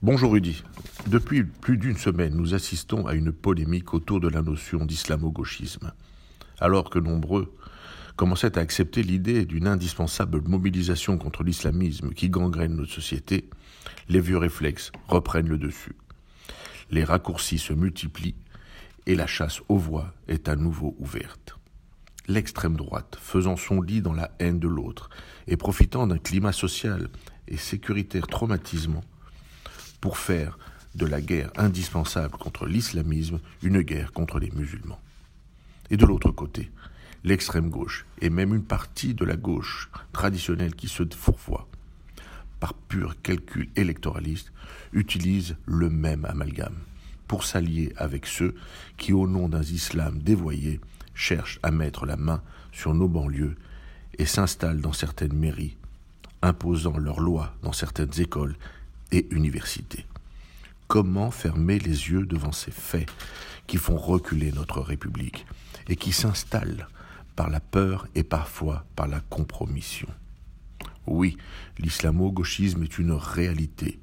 Bonjour Rudy. Depuis plus d'une semaine, nous assistons à une polémique autour de la notion d'islamo-gauchisme. Alors que nombreux commençaient à accepter l'idée d'une indispensable mobilisation contre l'islamisme qui gangrène notre société, les vieux réflexes reprennent le dessus. Les raccourcis se multiplient et la chasse aux voix est à nouveau ouverte. L'extrême droite, faisant son lit dans la haine de l'autre et profitant d'un climat social et sécuritaire traumatisant, pour faire de la guerre indispensable contre l'islamisme une guerre contre les musulmans. Et de l'autre côté, l'extrême gauche et même une partie de la gauche traditionnelle qui se fourvoie, par pur calcul électoraliste, utilise le même amalgame pour s'allier avec ceux qui, au nom d'un islam dévoyé, cherchent à mettre la main sur nos banlieues et s'installent dans certaines mairies, imposant leurs lois dans certaines écoles et universités. Comment fermer les yeux devant ces faits qui font reculer notre République et qui s'installent par la peur et parfois par la compromission? Oui, l'islamo-gauchisme est une réalité.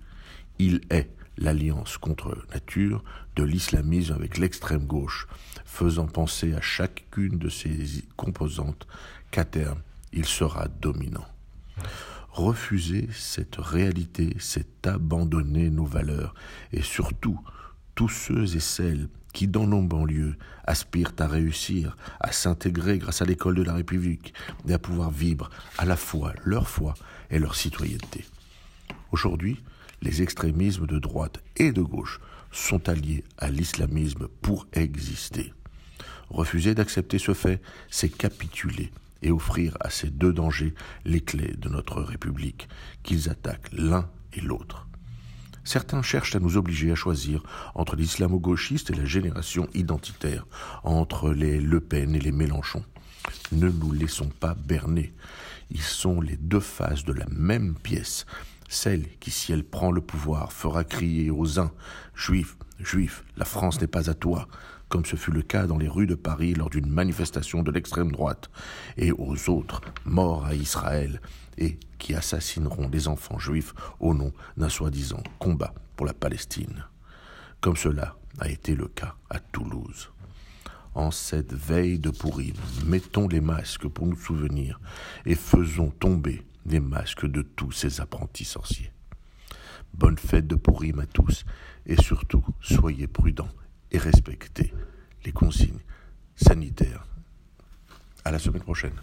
Il est l'alliance contre nature de l'islamisme avec l'extrême gauche, faisant penser à chacune de ses composantes qu'à terme il sera dominant. Refuser cette réalité, c'est abandonner nos valeurs et surtout tous ceux et celles qui, dans nos banlieues, aspirent à réussir, à s'intégrer grâce à l'école de la République et à pouvoir vivre à la fois leur foi et leur citoyenneté. Aujourd'hui, les extrémismes de droite et de gauche sont alliés à l'islamisme pour exister. Refuser d'accepter ce fait, c'est capituler et offrir à ces deux dangers les clés de notre République, qu'ils attaquent l'un et l'autre. Certains cherchent à nous obliger à choisir entre l'islamo-gauchiste et la génération identitaire, entre les Le Pen et les Mélenchon. Ne nous laissons pas berner. Ils sont les deux faces de la même pièce, celle qui, si elle prend le pouvoir, fera crier aux uns Juifs, Juifs, la France n'est pas à toi, comme ce fut le cas dans les rues de Paris lors d'une manifestation de l'extrême droite, et aux autres, morts à Israël, et qui assassineront des enfants juifs au nom d'un soi-disant combat pour la Palestine, comme cela a été le cas à Toulouse. En cette veille de Pourim, mettons les masques pour nous souvenir et faisons tomber les masques de tous ces apprentis sorciers. Bonne fête de Pourim à tous et surtout soyez prudents et respectez les consignes sanitaires. À la semaine prochaine.